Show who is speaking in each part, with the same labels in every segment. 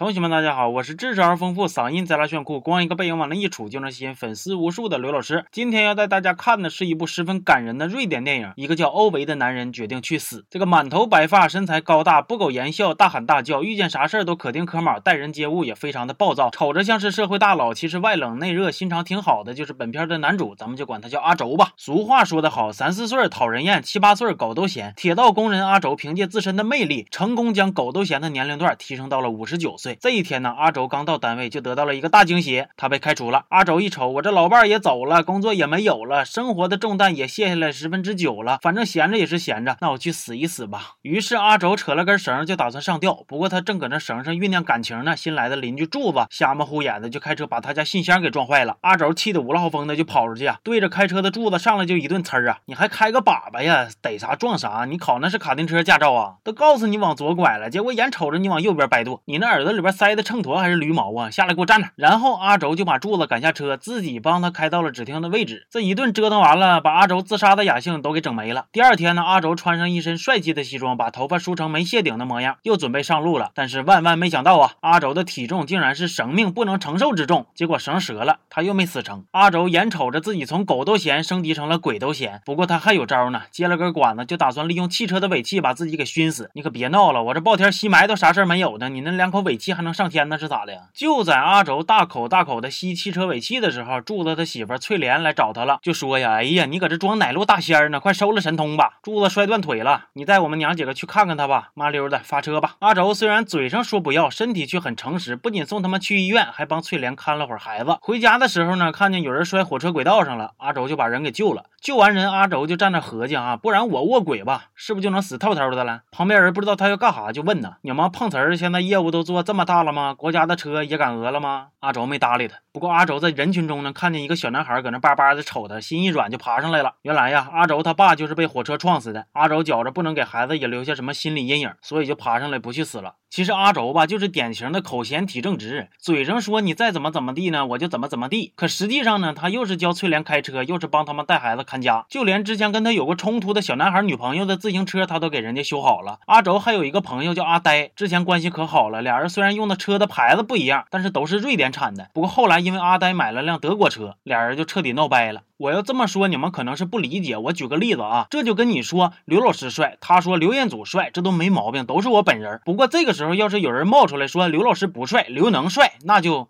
Speaker 1: 同学们，大家好，我是知识而丰富、嗓音贼拉炫酷、光一个背影往那一杵就能吸引粉丝无数的刘老师。今天要带大家看的是一部十分感人的瑞典电影。一个叫欧维的男人决定去死。这个满头白发、身材高大、不苟言笑、大喊大叫、遇见啥事儿都可丁可卯、待人接物也非常的暴躁、瞅着像是社会大佬，其实外冷内热、心肠挺好的，就是本片的男主，咱们就管他叫阿轴吧。俗话说得好，三四岁讨人厌，七八岁狗都嫌。铁道工人阿轴凭借自身的魅力，成功将狗都嫌的年龄段提升到了五十九岁。这一天呢，阿轴刚到单位就得到了一个大惊喜，他被开除了。阿轴一瞅，我这老伴儿也走了，工作也没有了，生活的重担也卸下来十分之九了，反正闲着也是闲着，那我去死一死吧。于是阿轴扯了根绳就打算上吊，不过他正搁那绳上酝酿感情呢，新来的邻居柱子瞎么呼眼的就开车把他家信箱给撞坏了。阿轴气得五了号风的就跑出去啊，对着开车的柱子上来就一顿呲儿啊！你还开个粑粑呀？逮啥撞啥？你考那是卡丁车驾照啊？都告诉你往左拐了，结果眼瞅着你往右边摆渡，你那耳朵里边塞的秤砣还是驴毛啊？下来给我站着！然后阿轴就把柱子赶下车，自己帮他开到了指定的位置。这一顿折腾完了，把阿轴自杀的雅兴都给整没了。第二天呢，阿轴穿上一身帅气的西装，把头发梳成没谢顶的模样，又准备上路了。但是万万没想到啊，阿轴的体重竟然是生命不能承受之重，结果绳折了，他又没死成。阿轴眼瞅着自己从狗都嫌升级成了鬼都嫌，不过他还有招呢，接了根管子就打算利用汽车的尾气把自己给熏死。你可别闹了，我这暴天吸霾都啥事没有呢，你那两口尾气还能上天呢是咋的？就在阿轴大口大口的吸汽车尾气的时候，柱子他媳妇翠莲来找他了，就说呀：“哎呀，你搁这装哪路大仙呢？快收了神通吧！柱子摔断腿了，你带我们娘几个去看看他吧。麻溜的发车吧。”阿轴虽然嘴上说不要，身体却很诚实，不仅送他们去医院，还帮翠莲看了会儿孩子。回家的时候呢，看见有人摔火车轨道上了，阿轴就把人给救了。救完人，阿轴就站那合计啊，不然我卧轨吧，是不是就能死透透的了？旁边人不知道他要干啥，就问呢：“你们碰瓷儿现在业务都做这么大了吗？国家的车也敢讹了吗？”阿轴没搭理他。不过阿轴在人群中呢，看见一个小男孩搁那巴巴的瞅他，心一软就爬上来了。原来呀，阿轴他爸就是被火车撞死的。阿轴觉着不能给孩子也留下什么心理阴影，所以就爬上来不去死了。其实阿轴吧，就是典型的口嫌体正直，嘴上说你再怎么怎么地呢，我就怎么怎么地。可实际上呢，他又是教翠莲开车，又是帮他们带孩子看家，就连之前跟他有过冲突的小男孩女朋友的自行车，他都给人家修好了。阿轴还有一个朋友叫阿呆，之前关系可好了，俩人虽然用的车的牌子不一样，但是都是瑞典产的。不过后来因为阿呆买了辆德国车，俩人就彻底闹掰了。我要这么说，你们可能是不理解。我举个例子啊，这就跟你说刘老师帅，他说刘彦祖帅，这都没毛病，都是我本人。不过这个时候要是有人冒出来说刘老师不帅，刘能帅，那就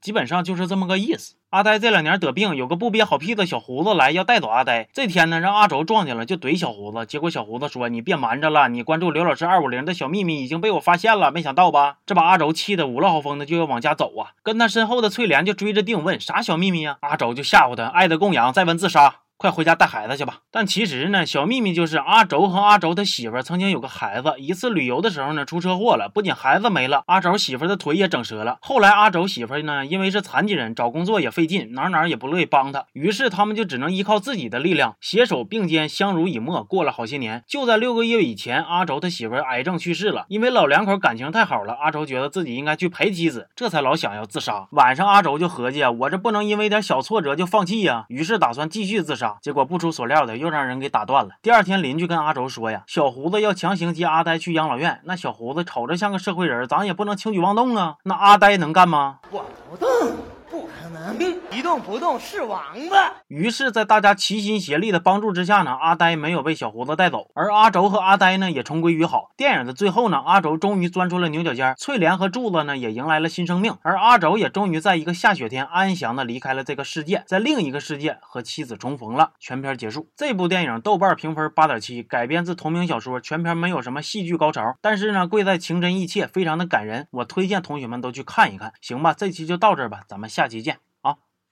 Speaker 1: 基本上就是这么个意思。阿呆这两年得病，有个不憋好屁的小胡子来要带走阿呆。这天呢，让阿轴撞见了，就怼小胡子。结果小胡子说：“你别瞒着了，你关注刘老师二五零的小秘密已经被我发现了。”没想到吧？这把阿轴气得五了好风的就要往家走啊！跟他身后的翠莲就追着定问：“啥小秘密呀？”阿轴就吓唬他：“爱的供养，再问自杀。”快回家带孩子去吧。但其实呢，小秘密就是阿轴和阿轴他媳妇曾经有个孩子，一次旅游的时候呢出车祸了，不仅孩子没了，阿轴媳妇的腿也整折了。后来阿轴媳妇呢，因为是残疾人，找工作也费劲，哪哪也不乐意帮他，于是他们就只能依靠自己的力量，携手并肩，相濡以沫，过了好些年。就在六个月以前，阿轴他媳妇癌症去世了。因为老两口感情太好了，阿轴觉得自己应该去陪妻子，这才老想要自杀。晚上阿轴就合计啊，我这不能因为点小挫折就放弃呀，于是打算继续自杀结果不出所料的，又让人给打断了。第二天，邻居跟阿轴说呀：“小胡子要强行接阿呆去养老院。”那小胡子瞅着像个社会人，咱也不能轻举妄动啊。那阿呆能干吗？
Speaker 2: 我不动，不可能，一动不动是王八。
Speaker 1: 于是，在大家齐心协力的帮助之下呢，阿呆没有被小胡子带走，而阿轴和阿呆呢也重归于好。电影的最后呢，阿轴终于钻出了牛角尖，翠莲和柱子呢也迎来了新生命，而阿轴也终于在一个下雪天安详的离开了这个世界，在另一个世界和妻子重逢了。全片结束。这部电影豆瓣评分八点七，改编自同名小说，全片没有什么戏剧高潮，但是呢，贵在情真意切，非常的感人。我推荐同学们都去看一看。行吧，这期就到这儿吧，咱们下期见。